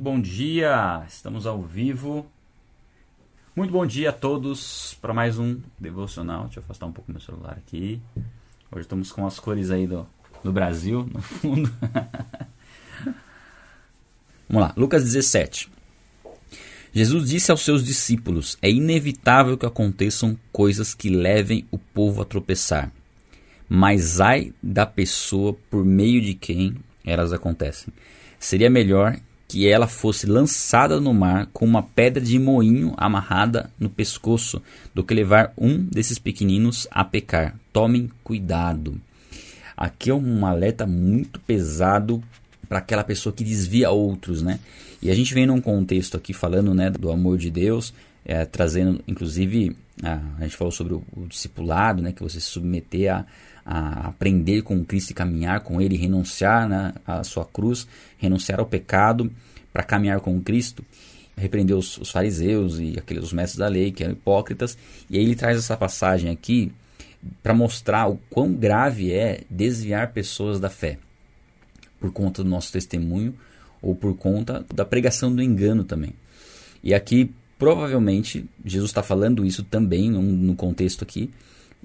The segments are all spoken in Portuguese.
Muito bom dia, estamos ao vivo. Muito bom dia a todos para mais um devocional. Deixa eu afastar um pouco meu celular aqui. Hoje estamos com as cores aí do, do Brasil no fundo. Vamos lá, Lucas 17. Jesus disse aos seus discípulos: É inevitável que aconteçam coisas que levem o povo a tropeçar. Mas ai da pessoa por meio de quem elas acontecem. Seria melhor que ela fosse lançada no mar com uma pedra de moinho amarrada no pescoço do que levar um desses pequeninos a pecar. Tomem cuidado. Aqui é um alerta muito pesado para aquela pessoa que desvia outros, né? E a gente vem num contexto aqui falando, né, do amor de Deus, é, trazendo, inclusive, a, a, gente falou sobre o, o, discipulado, né, que você se submeter a, a aprender com Cristo e caminhar com Ele, renunciar né, à sua cruz, renunciar ao pecado para caminhar com Cristo. Repreendeu os, os, fariseus e aqueles os mestres da lei que eram hipócritas. E aí ele traz essa passagem aqui para mostrar o quão grave é desviar pessoas da fé por conta do nosso testemunho ou por conta da pregação do engano também. E aqui, provavelmente, Jesus está falando isso também no contexto aqui,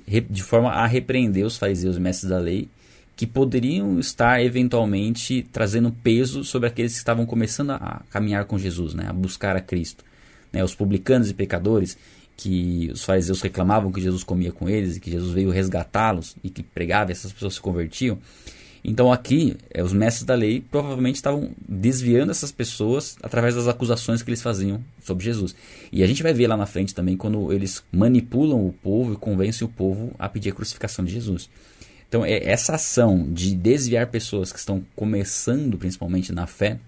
de forma a repreender os fariseus e mestres da lei, que poderiam estar eventualmente trazendo peso sobre aqueles que estavam começando a caminhar com Jesus, né, a buscar a Cristo. Né, os publicanos e pecadores, que os fariseus reclamavam que Jesus comia com eles e que Jesus veio resgatá-los e que pregava e essas pessoas se convertiam. Então aqui, é, os mestres da lei provavelmente estavam desviando essas pessoas através das acusações que eles faziam sobre Jesus. E a gente vai ver lá na frente também quando eles manipulam o povo e convencem o povo a pedir a crucificação de Jesus. Então, é essa ação de desviar pessoas que estão começando, principalmente na fé,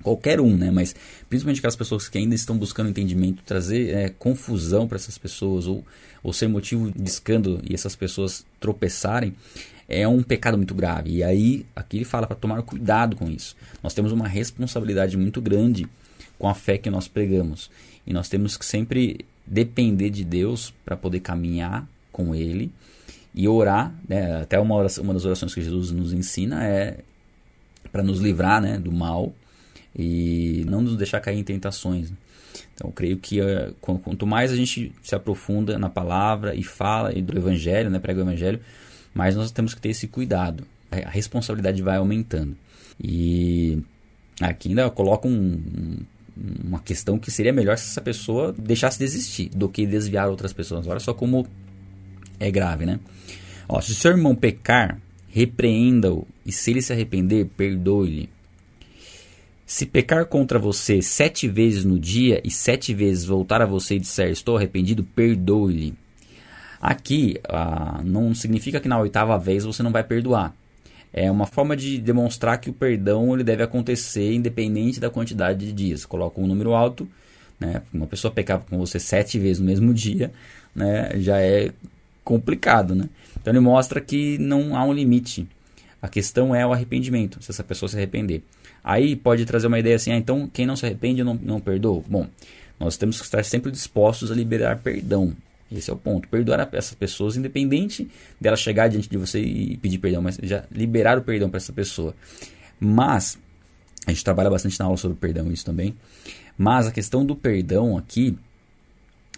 qualquer um, né? Mas principalmente aquelas pessoas que ainda estão buscando entendimento, trazer é, confusão para essas pessoas ou, ou ser motivo de escândalo e essas pessoas tropeçarem, é um pecado muito grave. E aí, aqui ele fala para tomar cuidado com isso. Nós temos uma responsabilidade muito grande com a fé que nós pregamos. E nós temos que sempre depender de Deus para poder caminhar com Ele e orar. Né? Até uma, oração, uma das orações que Jesus nos ensina é para nos livrar né, do mal e não nos deixar cair em tentações. Então, eu creio que uh, quanto mais a gente se aprofunda na palavra e fala e do Evangelho, né, prega o Evangelho, mas nós temos que ter esse cuidado. A responsabilidade vai aumentando. E aqui ainda coloca um, uma questão que seria melhor se essa pessoa deixasse de existir do que desviar outras pessoas. Olha só como é grave, né? Ó, se seu irmão pecar, repreenda-o, e se ele se arrepender, perdoe-lhe. Se pecar contra você sete vezes no dia e sete vezes voltar a você e disser estou arrependido, perdoe-lhe. Aqui ah, não significa que na oitava vez você não vai perdoar. É uma forma de demonstrar que o perdão ele deve acontecer independente da quantidade de dias. Coloca um número alto, né? Uma pessoa pecar com você sete vezes no mesmo dia, né? Já é complicado, né? Então ele mostra que não há um limite. A questão é o arrependimento, se essa pessoa se arrepender. Aí pode trazer uma ideia assim, ah, então quem não se arrepende não, não perdoa. Bom, nós temos que estar sempre dispostos a liberar perdão. Esse é o ponto. Perdoar essas pessoas, independente dela chegar diante de você e pedir perdão, mas já liberar o perdão para essa pessoa. Mas, a gente trabalha bastante na aula sobre perdão, isso também. Mas a questão do perdão aqui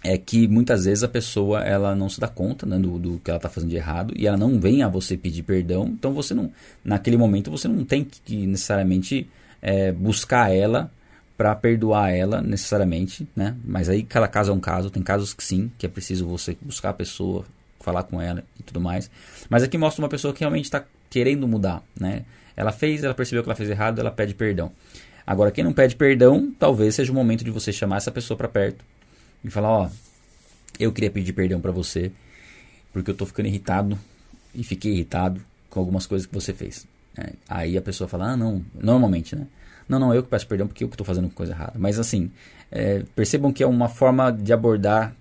é que muitas vezes a pessoa ela não se dá conta né, do, do, que ela está fazendo de errado e ela não vem a você pedir perdão. Então você não, naquele momento você não tem que necessariamente é, buscar ela para perdoar ela necessariamente, né? Mas aí cada caso é um caso. Tem casos que sim, que é preciso você buscar a pessoa, falar com ela e tudo mais. Mas aqui mostra uma pessoa que realmente está querendo mudar, né? Ela fez, ela percebeu que ela fez errado, ela pede perdão. Agora quem não pede perdão, talvez seja o momento de você chamar essa pessoa para perto e falar, ó, eu queria pedir perdão para você porque eu tô ficando irritado e fiquei irritado com algumas coisas que você fez. É, aí a pessoa fala, ah, não, normalmente, né? Não, não, eu que peço perdão porque eu que estou fazendo coisa errada. Mas assim, é, percebam que é uma forma de abordar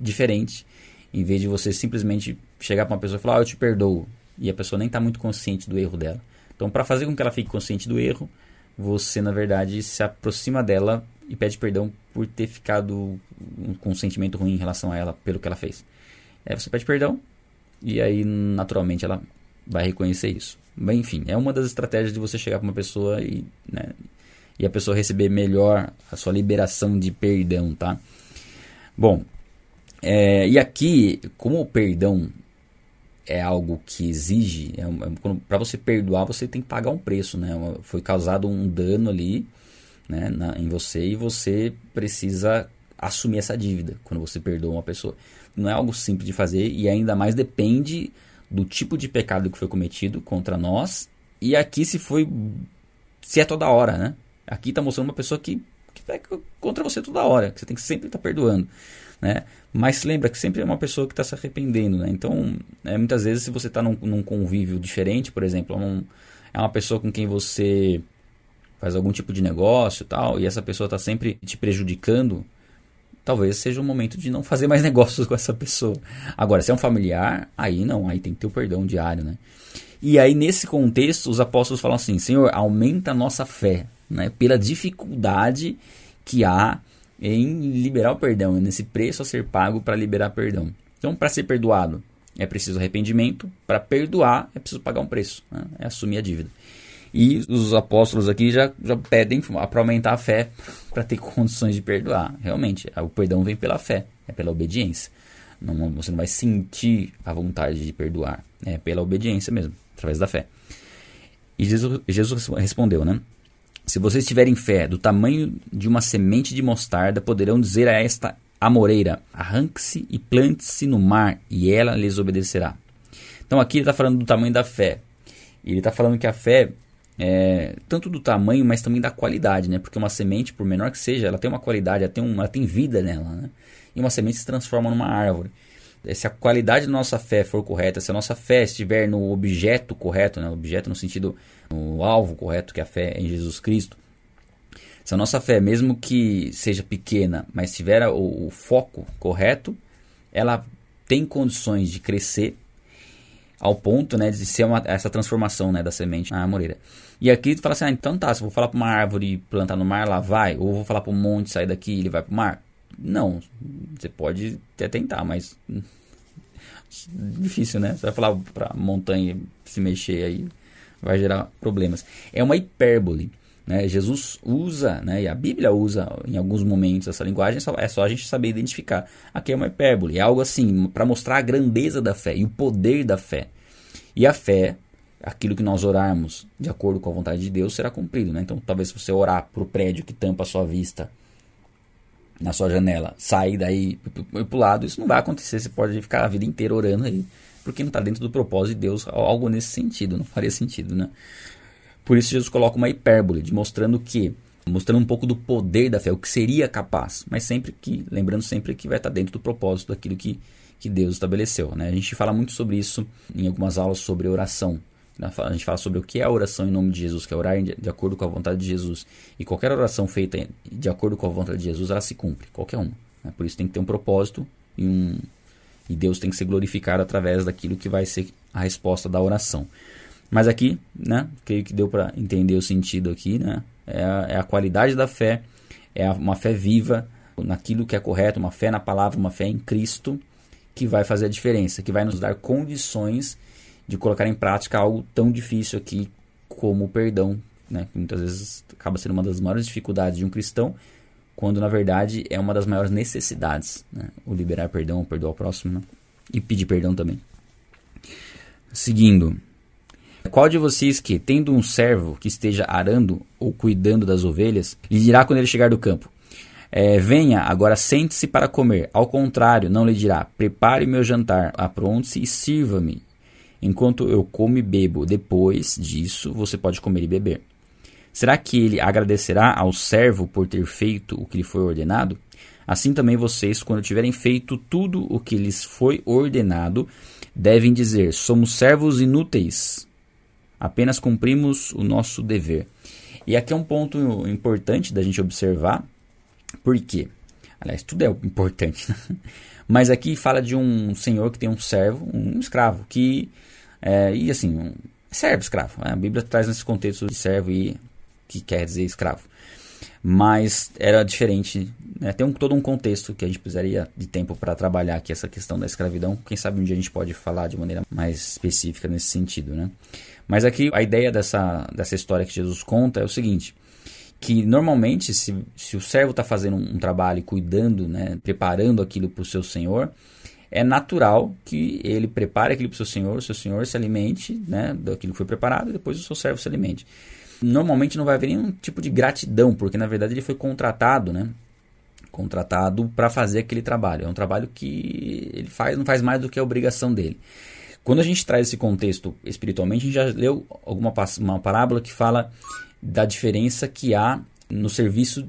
diferente, em vez de você simplesmente chegar para uma pessoa e falar, ah, eu te perdoo, e a pessoa nem está muito consciente do erro dela. Então, para fazer com que ela fique consciente do erro, você, na verdade, se aproxima dela e pede perdão por ter ficado com um sentimento ruim em relação a ela pelo que ela fez. Aí você pede perdão e aí, naturalmente, ela vai reconhecer isso. Bem, enfim, é uma das estratégias de você chegar para uma pessoa e, né, e a pessoa receber melhor a sua liberação de perdão, tá? Bom, é, e aqui, como o perdão é algo que exige, é, é para você perdoar você tem que pagar um preço, né? Foi causado um dano ali, né, na, em você e você precisa assumir essa dívida quando você perdoa uma pessoa. Não é algo simples de fazer e ainda mais depende do tipo de pecado que foi cometido contra nós e aqui se foi se é toda hora, né? Aqui está mostrando uma pessoa que, que peca contra você toda hora, que você tem que sempre estar tá perdoando, né? Mas lembra que sempre é uma pessoa que está se arrependendo, né? Então, é, muitas vezes se você está num, num, convívio diferente, por exemplo, é, um, é uma pessoa com quem você faz algum tipo de negócio tal, e essa pessoa está sempre te prejudicando, talvez seja o momento de não fazer mais negócios com essa pessoa. Agora, se é um familiar, aí não, aí tem que ter o perdão diário, né? E aí, nesse contexto, os apóstolos falam assim: Senhor, aumenta a nossa fé, né? Pela dificuldade que há em liberar o perdão, nesse preço a ser pago para liberar perdão. Então, para ser perdoado, é preciso arrependimento, para perdoar, é preciso pagar um preço, né? é assumir a dívida. E os apóstolos aqui já, já pedem para aumentar a fé, para ter condições de perdoar. Realmente, o perdão vem pela fé, é pela obediência. Não, você não vai sentir a vontade de perdoar, é pela obediência mesmo, através da fé. E Jesus, Jesus respondeu, né? Se vocês tiverem fé do tamanho de uma semente de mostarda, poderão dizer a esta amoreira: arranque-se e plante-se no mar, e ela lhes obedecerá. Então aqui ele está falando do tamanho da fé. Ele está falando que a fé é, tanto do tamanho, mas também da qualidade, né? Porque uma semente, por menor que seja, ela tem uma qualidade, ela tem, uma, ela tem vida nela, né? E uma semente se transforma numa árvore. Se a qualidade da nossa fé for correta, se a nossa fé estiver no objeto correto, né? objeto no sentido, no alvo correto, que é a fé em Jesus Cristo, se a nossa fé, mesmo que seja pequena, mas tiver o, o foco correto, ela tem condições de crescer ao ponto né, de ser uma, essa transformação né, da semente na amoreira. E aqui tu fala assim, ah, então tá, se eu vou falar para uma árvore plantar no mar, ela vai, ou vou falar para um monte sair daqui e ele vai para o mar. Não, você pode até tentar, mas difícil, né? Você vai falar para montanha se mexer aí, vai gerar problemas. É uma hipérbole. Né? Jesus usa, né, e a Bíblia usa em alguns momentos essa linguagem, é só a gente saber identificar. Aqui é uma hipérbole, é algo assim, para mostrar a grandeza da fé e o poder da fé. E a fé, aquilo que nós orarmos de acordo com a vontade de Deus, será cumprido. Né? Então, talvez se você orar para o prédio que tampa a sua vista na sua janela, sair daí para o lado, isso não vai acontecer. Você pode ficar a vida inteira orando aí, porque não está dentro do propósito de Deus, algo nesse sentido, não faria sentido, né? Por isso Jesus coloca uma hipérbole, de mostrando que mostrando um pouco do poder da fé, o que seria capaz, mas sempre que, lembrando sempre que vai estar dentro do propósito daquilo que, que Deus estabeleceu. Né? A gente fala muito sobre isso em algumas aulas sobre oração. Né? A gente fala sobre o que é a oração em nome de Jesus, que é orar de acordo com a vontade de Jesus. E qualquer oração feita de acordo com a vontade de Jesus, ela se cumpre, qualquer uma. Né? Por isso tem que ter um propósito e, um, e Deus tem que ser glorificado através daquilo que vai ser a resposta da oração. Mas aqui, né, creio que deu para entender o sentido aqui, né? É a, é a qualidade da fé, é uma fé viva naquilo que é correto, uma fé na palavra, uma fé em Cristo, que vai fazer a diferença, que vai nos dar condições de colocar em prática algo tão difícil aqui como o perdão, né? Que muitas vezes acaba sendo uma das maiores dificuldades de um cristão, quando na verdade é uma das maiores necessidades, né? O liberar perdão, o perdoar o próximo, né? E pedir perdão também. Seguindo, qual de vocês que, tendo um servo que esteja arando ou cuidando das ovelhas, lhe dirá quando ele chegar do campo: é, Venha, agora sente-se para comer. Ao contrário, não lhe dirá: Prepare meu jantar, apronte-se e sirva-me, enquanto eu como e bebo. Depois disso, você pode comer e beber. Será que ele agradecerá ao servo por ter feito o que lhe foi ordenado? Assim também vocês, quando tiverem feito tudo o que lhes foi ordenado, devem dizer: Somos servos inúteis apenas cumprimos o nosso dever. E aqui é um ponto importante da gente observar, por quê? Aliás, tudo é importante, né? mas aqui fala de um senhor que tem um servo, um escravo, que, é, e assim, servo, escravo. Né? A Bíblia traz nesse contexto de servo e que quer dizer escravo. Mas era diferente, né? tem um, todo um contexto que a gente precisaria de tempo para trabalhar aqui essa questão da escravidão. Quem sabe um dia a gente pode falar de maneira mais específica nesse sentido, né? Mas aqui a ideia dessa, dessa história que Jesus conta é o seguinte: que normalmente, se, se o servo está fazendo um, um, trabalho, cuidando, né, preparando aquilo para o seu senhor, é natural que ele prepare aquilo para o seu senhor, o seu senhor se alimente né, daquilo que foi preparado e depois o seu servo se alimente. Normalmente não vai haver nenhum tipo de gratidão, porque na verdade ele foi contratado, né? Contratado para fazer aquele trabalho. É um trabalho que ele faz, não faz mais do que a obrigação dele. Quando a gente traz esse contexto espiritualmente, a gente já leu alguma uma parábola que fala da diferença que há no serviço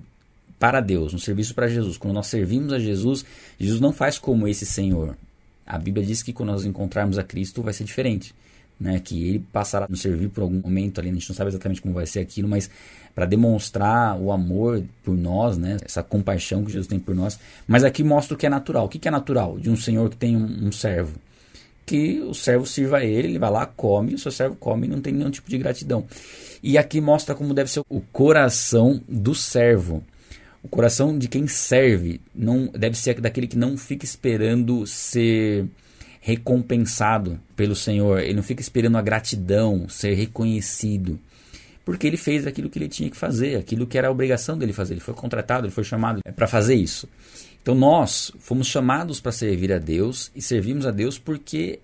para Deus, no serviço para Jesus. Quando nós servimos a Jesus, Jesus não faz como esse Senhor. A Bíblia diz que quando nós encontrarmos a Cristo vai ser diferente. Né, que ele passará a nos servir por algum momento ali, a gente não sabe exatamente como vai ser aquilo, mas para demonstrar o amor por nós, né, essa compaixão que Jesus tem por nós. Mas aqui mostra o que é natural. O que é natural de um senhor que tem um, um servo? Que o servo sirva a ele, ele vai lá, come, o seu servo come e não tem nenhum tipo de gratidão. E aqui mostra como deve ser o coração do servo. O coração de quem serve não deve ser daquele que não fica esperando ser recompensado pelo Senhor. Ele não fica esperando a gratidão, ser reconhecido. Porque ele fez aquilo que ele tinha que fazer, aquilo que era a obrigação dele fazer. Ele foi contratado, ele foi chamado para fazer isso. Então nós fomos chamados para servir a Deus e servimos a Deus porque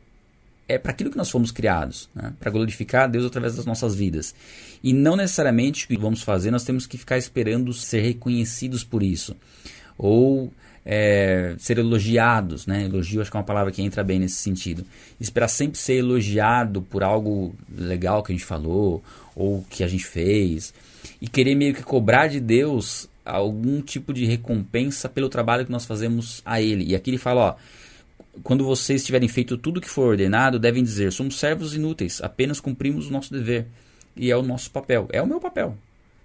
é para aquilo que nós fomos criados, né? para glorificar a Deus através das nossas vidas. E não necessariamente o que vamos fazer nós temos que ficar esperando ser reconhecidos por isso. Ou é, ser elogiados, né? Elogio acho que é uma palavra que entra bem nesse sentido. Esperar sempre ser elogiado por algo legal que a gente falou ou que a gente fez e querer meio que cobrar de Deus algum tipo de recompensa pelo trabalho que nós fazemos a Ele. E aqui ele fala, ó, quando vocês tiverem feito tudo o que for ordenado, devem dizer: somos servos inúteis, apenas cumprimos o nosso dever. E é o nosso papel, é o meu papel.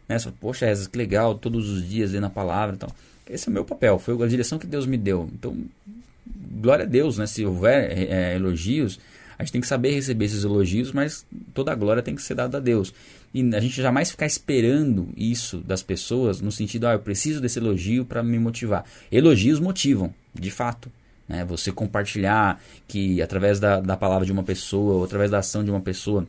Né? Poxa, Eza, que legal, todos os dias lendo a palavra. Então, esse é o meu papel, foi a direção que Deus me deu. Então, glória a Deus, né? Se houver é, é, elogios, a gente tem que saber receber esses elogios, mas toda a glória tem que ser dada a Deus. E a gente jamais ficar esperando isso das pessoas no sentido, ah, eu preciso desse elogio para me motivar. Elogios motivam, de fato. Né? Você compartilhar que através da, da palavra de uma pessoa, ou através da ação de uma pessoa,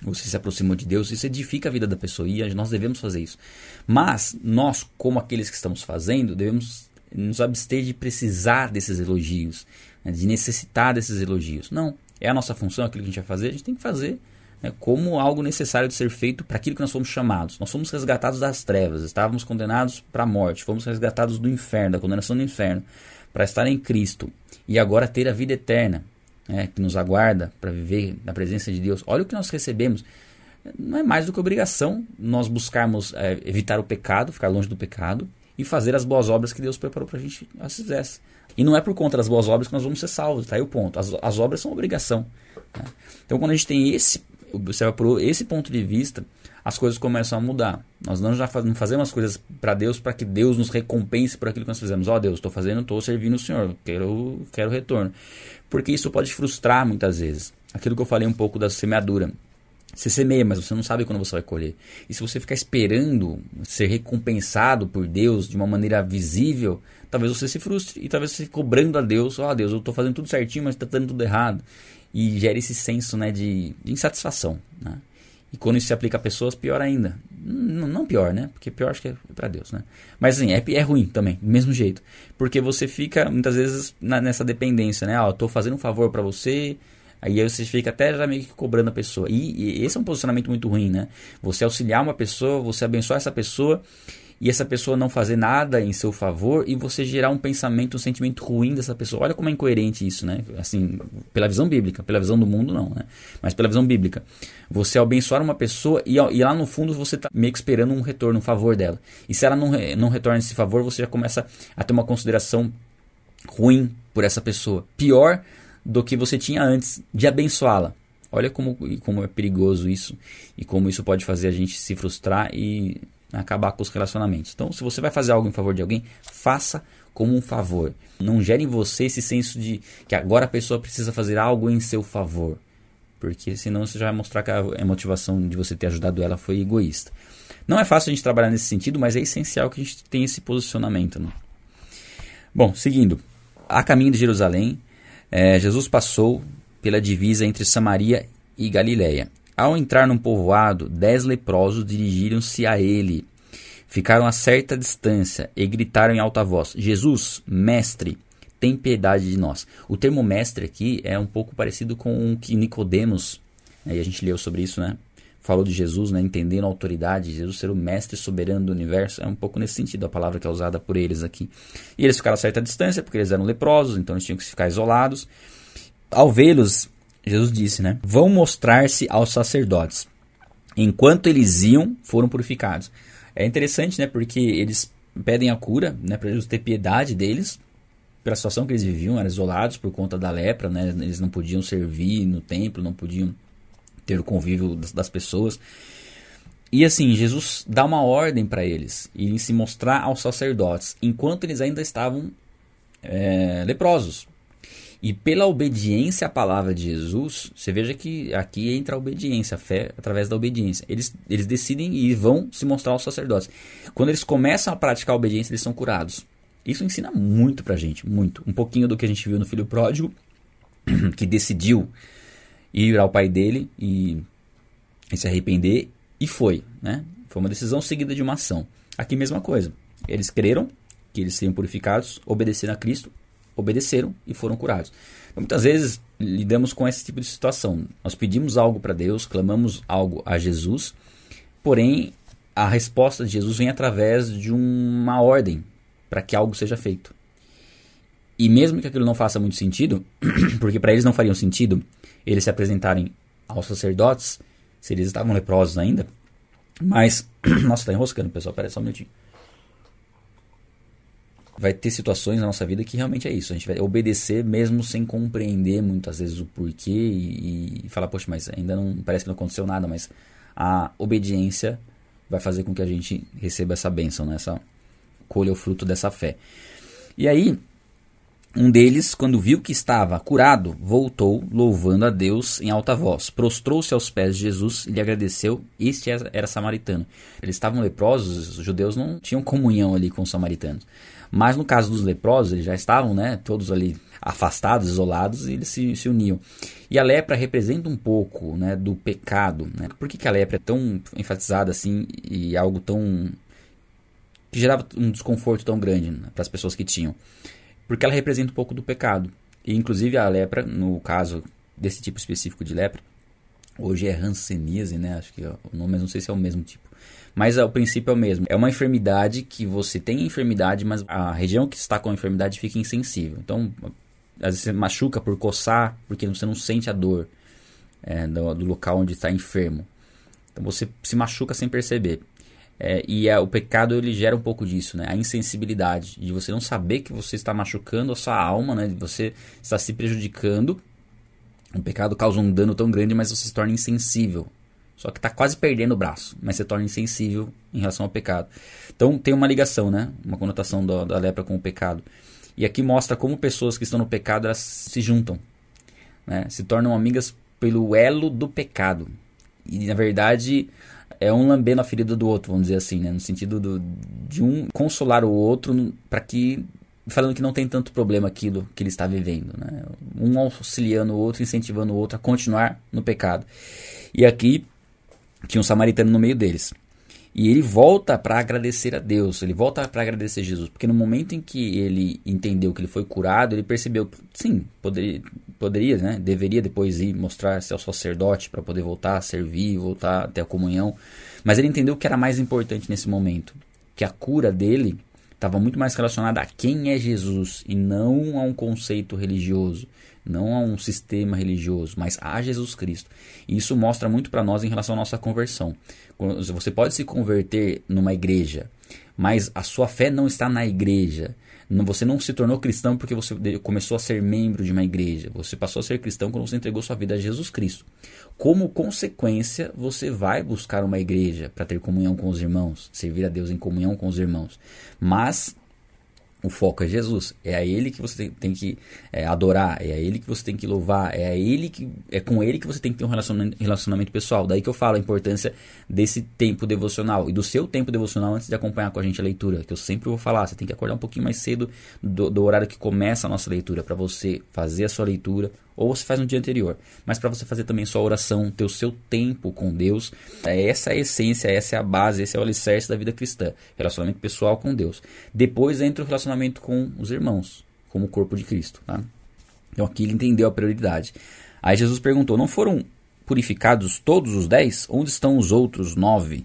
você se aproximou de Deus, isso edifica a vida da pessoa e nós devemos fazer isso. Mas nós, como aqueles que estamos fazendo, devemos nos abster de precisar desses elogios, né? de necessitar desses elogios. Não, é a nossa função, aquilo que a gente vai fazer, a gente tem que fazer né? como algo necessário de ser feito para aquilo que nós fomos chamados. Nós fomos resgatados das trevas, estávamos condenados para a morte, fomos resgatados do inferno, da condenação do inferno para estar em Cristo e agora ter a vida eterna né, que nos aguarda para viver na presença de Deus. Olha o que nós recebemos. Não é mais do que obrigação nós buscarmos é, evitar o pecado, ficar longe do pecado e fazer as boas obras que Deus preparou para a gente nós fizesse. E não é por conta das boas obras que nós vamos ser salvos, tá aí o ponto. As, as obras são obrigação. Né? Então, quando a gente tem esse, observa por esse ponto de vista, as coisas começam a mudar. Nós não já faz, não fazemos as coisas para Deus para que Deus nos recompense por aquilo que nós fizemos. Ó oh, Deus, estou fazendo, estou servindo o Senhor, quero, quero retorno. Porque isso pode frustrar muitas vezes. Aquilo que eu falei um pouco da semeadura. Você semeia, mas você não sabe quando você vai colher. E se você ficar esperando ser recompensado por Deus de uma maneira visível, talvez você se frustre. E talvez você fique cobrando a Deus: Ó oh, Deus, eu estou fazendo tudo certinho, mas está dando tudo errado. E gera esse senso né, de, de insatisfação. Né? E quando isso se aplica a pessoas, pior ainda. Não, não pior, né? Porque pior acho que é para Deus, né? Mas assim, é, é ruim também, do mesmo jeito. Porque você fica, muitas vezes, na, nessa dependência, né? Ó, eu tô fazendo um favor para você, aí você fica até já meio que cobrando a pessoa. E, e esse é um posicionamento muito ruim, né? Você auxiliar uma pessoa, você abençoar essa pessoa e essa pessoa não fazer nada em seu favor e você gerar um pensamento, um sentimento ruim dessa pessoa. Olha como é incoerente isso, né? Assim, pela visão bíblica, pela visão do mundo não, né? Mas pela visão bíblica. Você abençoar uma pessoa e, e lá no fundo você está meio que esperando um retorno, um favor dela. E se ela não, não retorna esse favor, você já começa a ter uma consideração ruim por essa pessoa. Pior do que você tinha antes de abençoá-la. Olha como, como é perigoso isso e como isso pode fazer a gente se frustrar e acabar com os relacionamentos. Então, se você vai fazer algo em favor de alguém, faça como um favor. Não gere em você esse senso de que agora a pessoa precisa fazer algo em seu favor. Porque senão você já vai mostrar que a motivação de você ter ajudado ela foi egoísta. Não é fácil a gente trabalhar nesse sentido, mas é essencial que a gente tenha esse posicionamento. Né? Bom, seguindo. A caminho de Jerusalém, é, Jesus passou pela divisa entre Samaria e Galiléia. Ao entrar num povoado, dez leprosos dirigiram-se a ele. Ficaram a certa distância e gritaram em alta voz: Jesus, mestre, tem piedade de nós. O termo mestre aqui é um pouco parecido com o que Nicodemos, né, e a gente leu sobre isso, né? Falou de Jesus, né? Entendendo a autoridade, Jesus ser o mestre soberano do universo, é um pouco nesse sentido a palavra que é usada por eles aqui. E eles ficaram a certa distância, porque eles eram leprosos, então eles tinham que ficar isolados. Ao vê-los, Jesus disse, né? Vão mostrar-se aos sacerdotes. Enquanto eles iam, foram purificados. É interessante, né? Porque eles pedem a cura, né? Para Jesus ter piedade deles, pela situação que eles viviam, eram isolados por conta da lepra, né? Eles não podiam servir no templo, não podiam ter o convívio das, das pessoas. E assim, Jesus dá uma ordem para eles e se mostrar aos sacerdotes, enquanto eles ainda estavam é, leprosos. E pela obediência à palavra de Jesus, você veja que aqui entra a obediência, a fé através da obediência. Eles, eles decidem e vão se mostrar aos sacerdotes. Quando eles começam a praticar a obediência, eles são curados. Isso ensina muito pra gente, muito. Um pouquinho do que a gente viu no filho pródigo, que decidiu ir ao pai dele e, e se arrepender, e foi. Né? Foi uma decisão seguida de uma ação. Aqui, mesma coisa. Eles creram que eles seriam purificados, obedeceram a Cristo obedeceram e foram curados. Então, muitas vezes lidamos com esse tipo de situação. Nós pedimos algo para Deus, clamamos algo a Jesus, porém a resposta de Jesus vem através de uma ordem para que algo seja feito. E mesmo que aquilo não faça muito sentido, porque para eles não faria sentido eles se apresentarem aos sacerdotes, se eles estavam leprosos ainda, mas. Nossa, tá enroscando, pessoal, pera só um minutinho vai ter situações na nossa vida que realmente é isso. A gente vai obedecer mesmo sem compreender muitas vezes o porquê e, e falar, poxa, mas ainda não parece que não aconteceu nada, mas a obediência vai fazer com que a gente receba essa bênção, né? essa colha o fruto dessa fé. E aí, um deles, quando viu que estava curado, voltou louvando a Deus em alta voz. Prostrou-se aos pés de Jesus e lhe agradeceu. Este era samaritano. Eles estavam leprosos, os judeus não tinham comunhão ali com os samaritanos. Mas no caso dos leprosos, eles já estavam né, todos ali afastados, isolados, e eles se, se uniam. E a lepra representa um pouco né, do pecado. Né? Por que, que a lepra é tão enfatizada assim e algo tão. que gerava um desconforto tão grande né, para as pessoas que tinham? Porque ela representa um pouco do pecado. E inclusive a lepra, no caso desse tipo específico de lepra, hoje é hanseníase, né? Acho que o nome, não sei se é o mesmo tipo. Mas o princípio é o mesmo. É uma enfermidade que você tem enfermidade, mas a região que está com a enfermidade fica insensível. Então, às vezes você machuca por coçar, porque você não sente a dor é, do, do, local onde está enfermo. Então você se machuca sem perceber. É, e é, o pecado ele gera um pouco disso, né? A insensibilidade de você não saber que você está machucando a sua alma, né? De você está se prejudicando. O pecado causa um dano tão grande, mas você se torna insensível só que está quase perdendo o braço, mas se torna insensível em relação ao pecado. Então tem uma ligação, né? Uma conotação da, da lepra com o pecado. E aqui mostra como pessoas que estão no pecado elas se juntam, né? se tornam amigas pelo elo do pecado. E na verdade é um lambendo a ferida do outro, vamos dizer assim, né? no sentido do, de um consolar o outro para que falando que não tem tanto problema aquilo que ele está vivendo, né? Um auxiliando o outro, incentivando o outro a continuar no pecado. E aqui tinha um samaritano no meio deles. E ele volta para agradecer a Deus, ele volta para agradecer a Jesus, porque no momento em que ele entendeu que ele foi curado, ele percebeu que sim, poderia, poderia né, deveria depois ir mostrar-se ao sacerdote para poder voltar a servir, voltar a ter a comunhão, mas ele entendeu que era mais importante nesse momento, que a cura dele estava muito mais relacionada a quem é Jesus e não a um conceito religioso, não a um sistema religioso, mas a Jesus Cristo. E isso mostra muito para nós em relação à nossa conversão. Você pode se converter numa igreja, mas a sua fé não está na igreja. Você não se tornou cristão porque você começou a ser membro de uma igreja. Você passou a ser cristão quando você entregou sua vida a Jesus Cristo. Como consequência, você vai buscar uma igreja para ter comunhão com os irmãos, servir a Deus em comunhão com os irmãos. Mas o foco é Jesus. É a Ele que você tem que é, adorar, é a Ele que você tem que louvar, é a Ele que é com Ele que você tem que ter um relacionamento, relacionamento pessoal. Daí que eu falo a importância desse tempo devocional e do seu tempo devocional antes de acompanhar com a gente a leitura. Que eu sempre vou falar, você tem que acordar um pouquinho mais cedo do, do horário que começa a nossa leitura para você fazer a sua leitura, ou você faz no dia anterior. Mas para você fazer também sua oração, ter o seu tempo com Deus, é essa é a essência, essa é a base, esse é o alicerce da vida cristã. Relacionamento pessoal com Deus. Depois entra o relacionamento com os irmãos, como o corpo de Cristo. Tá? Então aqui ele entendeu a prioridade. Aí Jesus perguntou: Não foram purificados todos os dez? Onde estão os outros nove?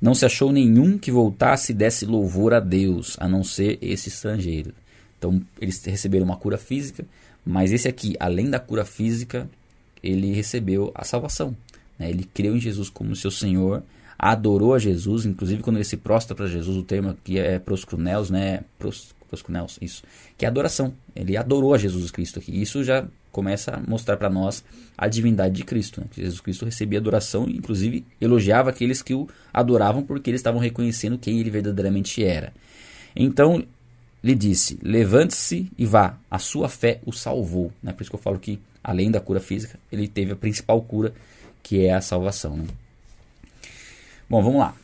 Não se achou nenhum que voltasse e desse louvor a Deus, a não ser esse estrangeiro. Então eles receberam uma cura física, mas esse aqui, além da cura física, ele recebeu a salvação. Né? Ele creu em Jesus como seu Senhor, adorou a Jesus, inclusive quando ele se prostra para Jesus, o termo aqui é proscruneus, né? Pros, proscruneus, isso, que é adoração. Ele adorou a Jesus Cristo aqui. Isso já começa a mostrar para nós a divindade de Cristo. Né? Jesus Cristo recebia adoração, inclusive elogiava aqueles que o adoravam porque eles estavam reconhecendo quem ele verdadeiramente era. Então lhe disse: Levante-se e vá, a sua fé o salvou. Né? Por isso que eu falo que, além da cura física, ele teve a principal cura, que é a salvação. Né? Bom, vamos lá.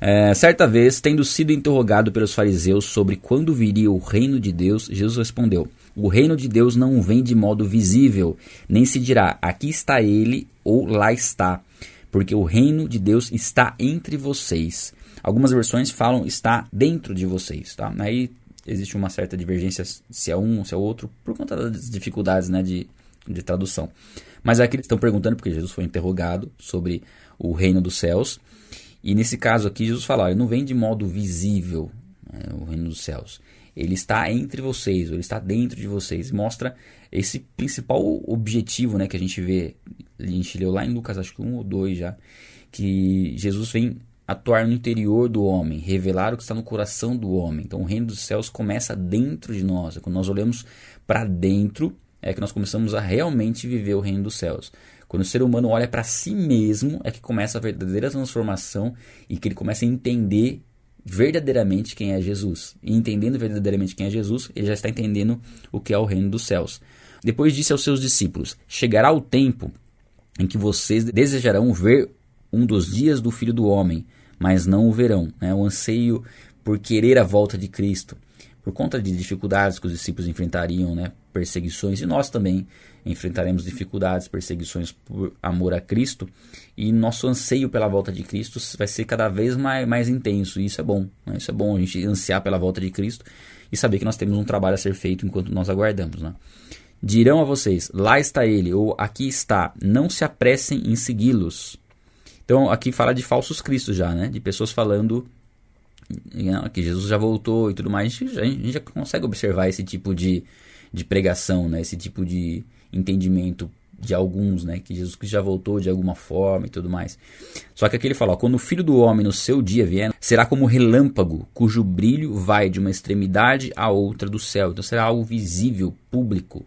É, certa vez, tendo sido interrogado pelos fariseus sobre quando viria o reino de Deus, Jesus respondeu: O reino de Deus não vem de modo visível, nem se dirá aqui está ele ou lá está, porque o reino de Deus está entre vocês. Algumas versões falam está dentro de vocês, tá? Aí existe uma certa divergência se é um ou se é outro, por conta das dificuldades né, de, de tradução. Mas aqui eles estão perguntando, porque Jesus foi interrogado sobre o reino dos céus. E nesse caso aqui, Jesus fala: ele não vem de modo visível, né, o reino dos céus. Ele está entre vocês, ele está dentro de vocês. Mostra esse principal objetivo né, que a gente vê. A gente leu lá em Lucas, acho que um ou dois já, que Jesus vem atuar no interior do homem, revelar o que está no coração do homem. Então o reino dos céus começa dentro de nós. Quando nós olhamos para dentro, é que nós começamos a realmente viver o reino dos céus. Quando o ser humano olha para si mesmo, é que começa a verdadeira transformação e que ele começa a entender verdadeiramente quem é Jesus. E entendendo verdadeiramente quem é Jesus, ele já está entendendo o que é o reino dos céus. Depois disse aos seus discípulos: Chegará o tempo em que vocês desejarão ver um dos dias do Filho do Homem, mas não o verão. Né? O anseio por querer a volta de Cristo, por conta de dificuldades que os discípulos enfrentariam, né? perseguições, e nós também enfrentaremos dificuldades, perseguições por amor a Cristo, e nosso anseio pela volta de Cristo vai ser cada vez mais, mais intenso, e isso é bom. Né? Isso é bom a gente ansiar pela volta de Cristo e saber que nós temos um trabalho a ser feito enquanto nós aguardamos. Né? Dirão a vocês: lá está ele, ou aqui está, não se apressem em segui-los. Então aqui fala de falsos cristos já, né? De pessoas falando que Jesus já voltou e tudo mais. A gente, já, a gente já consegue observar esse tipo de, de pregação, né? Esse tipo de entendimento de alguns, né? Que Jesus já voltou de alguma forma e tudo mais. Só que aqui ele fala: ó, quando o Filho do Homem no seu dia vier, será como relâmpago, cujo brilho vai de uma extremidade à outra do céu. Então será algo visível, público,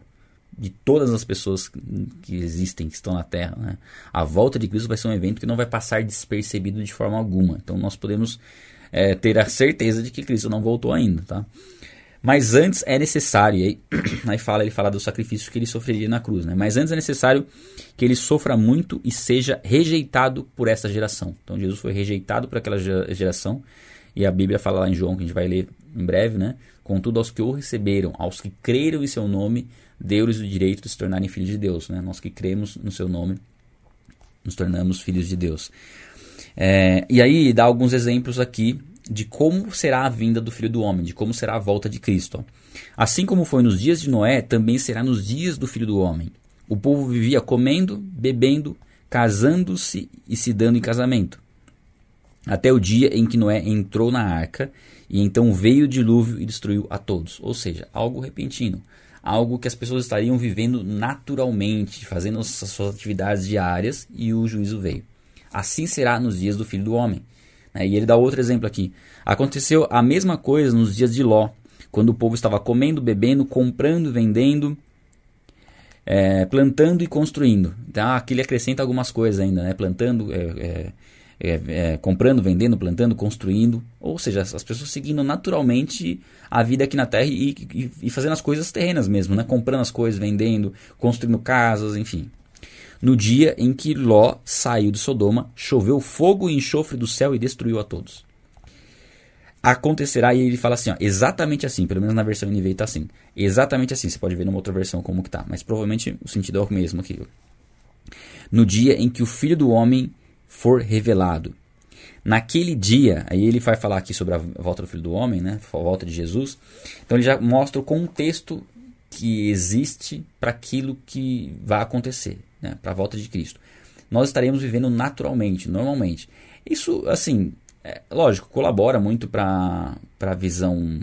de todas as pessoas que existem, que estão na Terra. Né? A volta de Cristo vai ser um evento que não vai passar despercebido de forma alguma. Então nós podemos é, ter a certeza de que Cristo não voltou ainda. Tá? Mas antes é necessário, aí, aí fala, ele fala do sacrifício que ele sofreria na cruz, né? mas antes é necessário que ele sofra muito e seja rejeitado por essa geração. Então Jesus foi rejeitado por aquela geração, e a Bíblia fala lá em João, que a gente vai ler em breve, né? Contudo, aos que o receberam, aos que creram em seu nome, deu-lhes o direito de se tornarem filhos de Deus. Né? Nós que cremos no seu nome, nos tornamos filhos de Deus. É, e aí dá alguns exemplos aqui de como será a vinda do Filho do Homem, de como será a volta de Cristo. Assim como foi nos dias de Noé, também será nos dias do Filho do Homem. O povo vivia comendo, bebendo, casando-se e se dando em casamento. Até o dia em que Noé entrou na arca, e então veio o dilúvio e destruiu a todos. Ou seja, algo repentino algo que as pessoas estariam vivendo naturalmente, fazendo as suas atividades diárias e o juízo veio. Assim será nos dias do filho do homem. Né? E ele dá outro exemplo aqui. Aconteceu a mesma coisa nos dias de Ló, quando o povo estava comendo, bebendo, comprando, vendendo, é, plantando e construindo. Então aqui ele acrescenta algumas coisas ainda, né? plantando, é, é, é, é, comprando, vendendo, plantando, construindo, ou seja, as pessoas seguindo naturalmente a vida aqui na Terra e, e, e, fazendo as coisas terrenas mesmo, né? comprando as coisas, vendendo, construindo casas, enfim. No dia em que Ló saiu de Sodoma, choveu fogo e enxofre do céu e destruiu a todos. acontecerá e ele fala assim, ó, exatamente assim, pelo menos na versão NVI tá assim. Exatamente assim, você pode ver numa outra versão como que tá, mas provavelmente o sentido é o mesmo aqui. No dia em que o Filho do homem for revelado. Naquele dia, aí ele vai falar aqui sobre a volta do Filho do Homem, né? A volta de Jesus. Então ele já mostra o contexto que existe para aquilo que vai acontecer, né? Para a volta de Cristo. Nós estaremos vivendo naturalmente, normalmente. Isso, assim, é, lógico, colabora muito para a visão,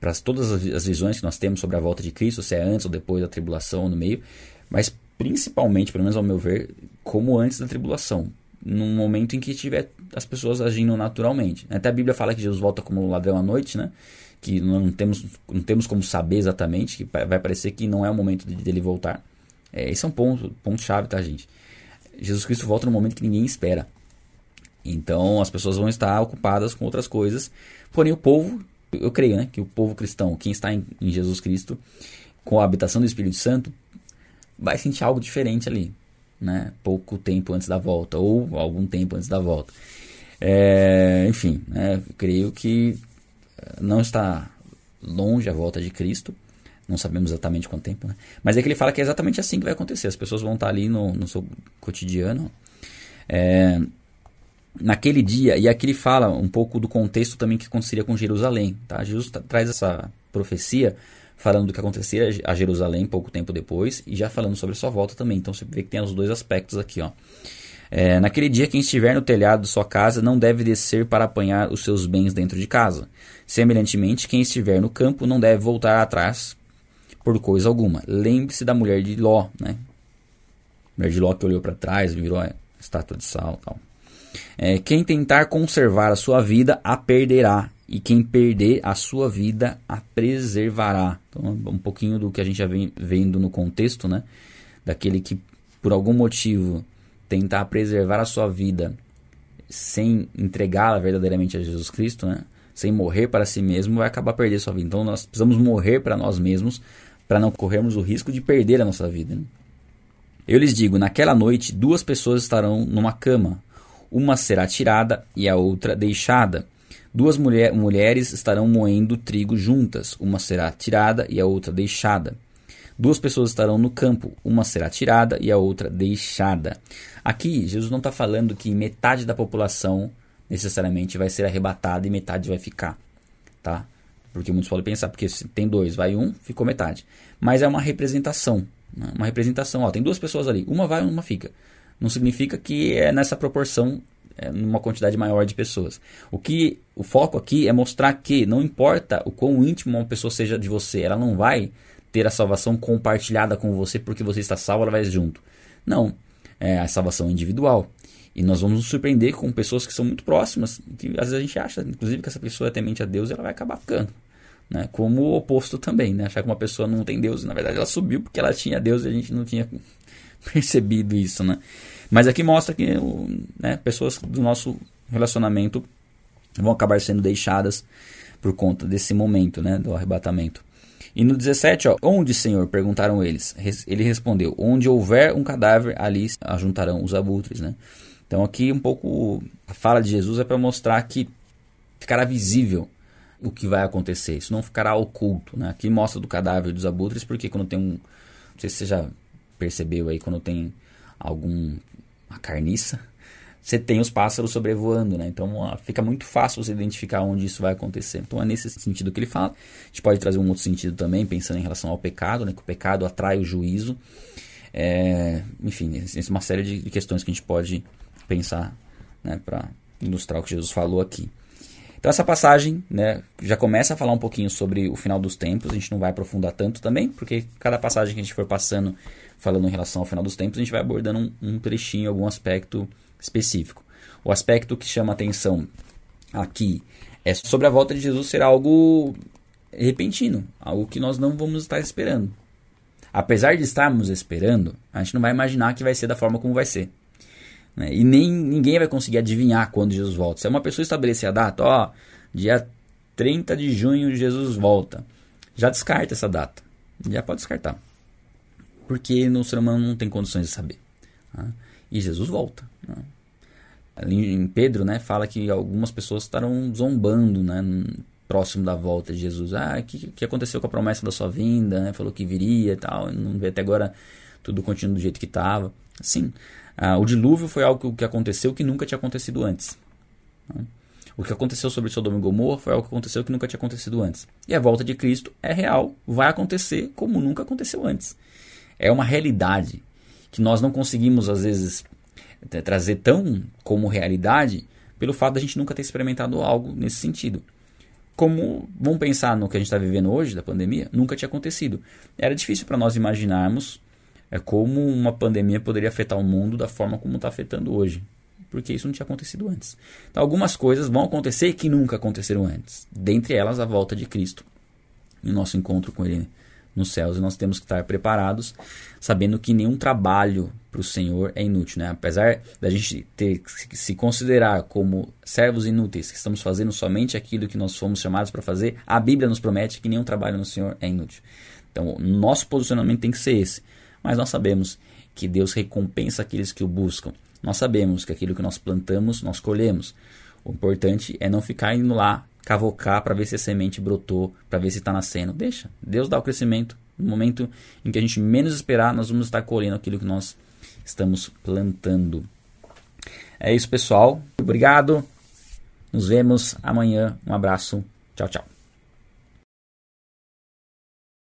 para todas as visões que nós temos sobre a volta de Cristo, se é antes ou depois da tribulação, no meio, mas principalmente, pelo menos ao meu ver, como antes da tribulação, num momento em que tiver as pessoas agindo naturalmente. Até a Bíblia fala que Jesus volta como ladrão à noite, né? Que não temos, não temos como saber exatamente, que vai parecer que não é o momento de, dele voltar. É, esse é um ponto, ponto chave, tá, gente? Jesus Cristo volta no momento que ninguém espera. Então as pessoas vão estar ocupadas com outras coisas. Porém, o povo, eu creio né, que o povo cristão, quem está em, em Jesus Cristo, com a habitação do Espírito Santo, vai sentir algo diferente ali. Né? Pouco tempo antes da volta, ou algum tempo antes da volta. É, enfim, né, creio que eh, não está longe a volta de Cristo. Não sabemos exatamente quanto tempo, né? Mas é que ele fala que é exatamente assim que vai acontecer. As pessoas vão estar ali no, no seu cotidiano. É, naquele dia, e aqui ele fala um pouco do contexto também que aconteceria com Jerusalém. Tá? Jesus traz essa profecia falando do que acontecia a Jerusalém pouco tempo depois e já falando sobre sua volta também. Então você vê que tem os dois aspectos aqui. Ó. É, naquele dia, quem estiver no telhado de sua casa não deve descer para apanhar os seus bens dentro de casa. Semelhantemente, quem estiver no campo não deve voltar atrás por coisa alguma. Lembre-se da mulher de Ló, né? A mulher de Ló que olhou para trás, virou a estátua de sal tal. É, quem tentar conservar a sua vida, a perderá. E quem perder a sua vida, a preservará. Então, um pouquinho do que a gente já vem vendo no contexto, né? Daquele que, por algum motivo, tentar preservar a sua vida sem entregá-la verdadeiramente a Jesus Cristo, né? Sem morrer para si mesmo, vai acabar perdendo sua vida. Então, nós precisamos morrer para nós mesmos para não corrermos o risco de perder a nossa vida. Né? Eu lhes digo: naquela noite, duas pessoas estarão numa cama uma será tirada e a outra deixada. Duas mulher, mulheres estarão moendo trigo juntas, uma será tirada e a outra deixada. Duas pessoas estarão no campo, uma será tirada e a outra deixada. Aqui, Jesus não está falando que metade da população necessariamente vai ser arrebatada e metade vai ficar, tá? Porque muitos podem pensar, porque se tem dois, vai um, ficou metade. Mas é uma representação, né? uma representação. Ó, tem duas pessoas ali, uma vai, uma fica não significa que é nessa proporção, numa quantidade maior de pessoas. O que o foco aqui é mostrar que não importa o quão íntimo uma pessoa seja de você, ela não vai ter a salvação compartilhada com você porque você está salvo, ela vai junto. Não, é a salvação é individual. E nós vamos nos surpreender com pessoas que são muito próximas, que às vezes a gente acha, inclusive, que essa pessoa é temente a Deus e ela vai acabar ficando. Né? Como o oposto também, né? Achar que uma pessoa não tem Deus, na verdade ela subiu porque ela tinha Deus e a gente não tinha percebido isso, né? Mas aqui mostra que né, pessoas do nosso relacionamento vão acabar sendo deixadas por conta desse momento, né, do arrebatamento. E no 17, ó, onde, Senhor? perguntaram eles. Ele respondeu: Onde houver um cadáver, ali ajuntarão os abutres, né? Então aqui um pouco a fala de Jesus é para mostrar que ficará visível o que vai acontecer. Isso não ficará oculto, né? Aqui mostra do cadáver dos abutres, porque quando tem um, não sei se você já percebeu aí, quando tem algum uma carniça, você tem os pássaros sobrevoando, né? Então fica muito fácil você identificar onde isso vai acontecer. Então é nesse sentido que ele fala. A gente pode trazer um outro sentido também, pensando em relação ao pecado, né? Que o pecado atrai o juízo. É, enfim, é uma série de questões que a gente pode pensar né, para ilustrar o que Jesus falou aqui. Então essa passagem né, já começa a falar um pouquinho sobre o final dos tempos. A gente não vai aprofundar tanto também, porque cada passagem que a gente for passando falando em relação ao final dos tempos, a gente vai abordando um, um trechinho, algum aspecto específico. O aspecto que chama atenção aqui é sobre a volta de Jesus ser algo repentino, algo que nós não vamos estar esperando. Apesar de estarmos esperando, a gente não vai imaginar que vai ser da forma como vai ser. Né? E nem ninguém vai conseguir adivinhar quando Jesus volta. Se é uma pessoa estabelecer a data, ó, dia 30 de junho Jesus volta, já descarta essa data. Já pode descartar porque no ser humano não tem condições de saber. Né? E Jesus volta. Né? ali em Pedro, né, fala que algumas pessoas estarão zombando, né, próximo da volta de Jesus. Ah, o que, que aconteceu com a promessa da sua vinda? Né? Falou que viria e tal, não vê até agora tudo continua do jeito que estava. Sim, ah, o dilúvio foi algo que aconteceu que nunca tinha acontecido antes. Né? O que aconteceu sobre Sodoma e Gomorra foi algo que aconteceu que nunca tinha acontecido antes. E a volta de Cristo é real, vai acontecer como nunca aconteceu antes. É uma realidade que nós não conseguimos, às vezes, trazer tão como realidade pelo fato da gente nunca ter experimentado algo nesse sentido. Como, vamos pensar no que a gente está vivendo hoje, da pandemia, nunca tinha acontecido. Era difícil para nós imaginarmos é, como uma pandemia poderia afetar o mundo da forma como está afetando hoje. Porque isso não tinha acontecido antes. Então, algumas coisas vão acontecer que nunca aconteceram antes. Dentre elas, a volta de Cristo e o nosso encontro com Ele nos céus e nós temos que estar preparados, sabendo que nenhum trabalho para o Senhor é inútil. Né? Apesar da gente ter que se considerar como servos inúteis, que estamos fazendo somente aquilo que nós fomos chamados para fazer, a Bíblia nos promete que nenhum trabalho no Senhor é inútil. Então, nosso posicionamento tem que ser esse. Mas nós sabemos que Deus recompensa aqueles que o buscam. Nós sabemos que aquilo que nós plantamos, nós colhemos. O importante é não ficar indo lá cavocar para ver se a semente brotou, para ver se está nascendo. Deixa, Deus dá o crescimento. No momento em que a gente menos esperar, nós vamos estar colhendo aquilo que nós estamos plantando. É isso, pessoal. Obrigado. Nos vemos amanhã. Um abraço. Tchau, tchau.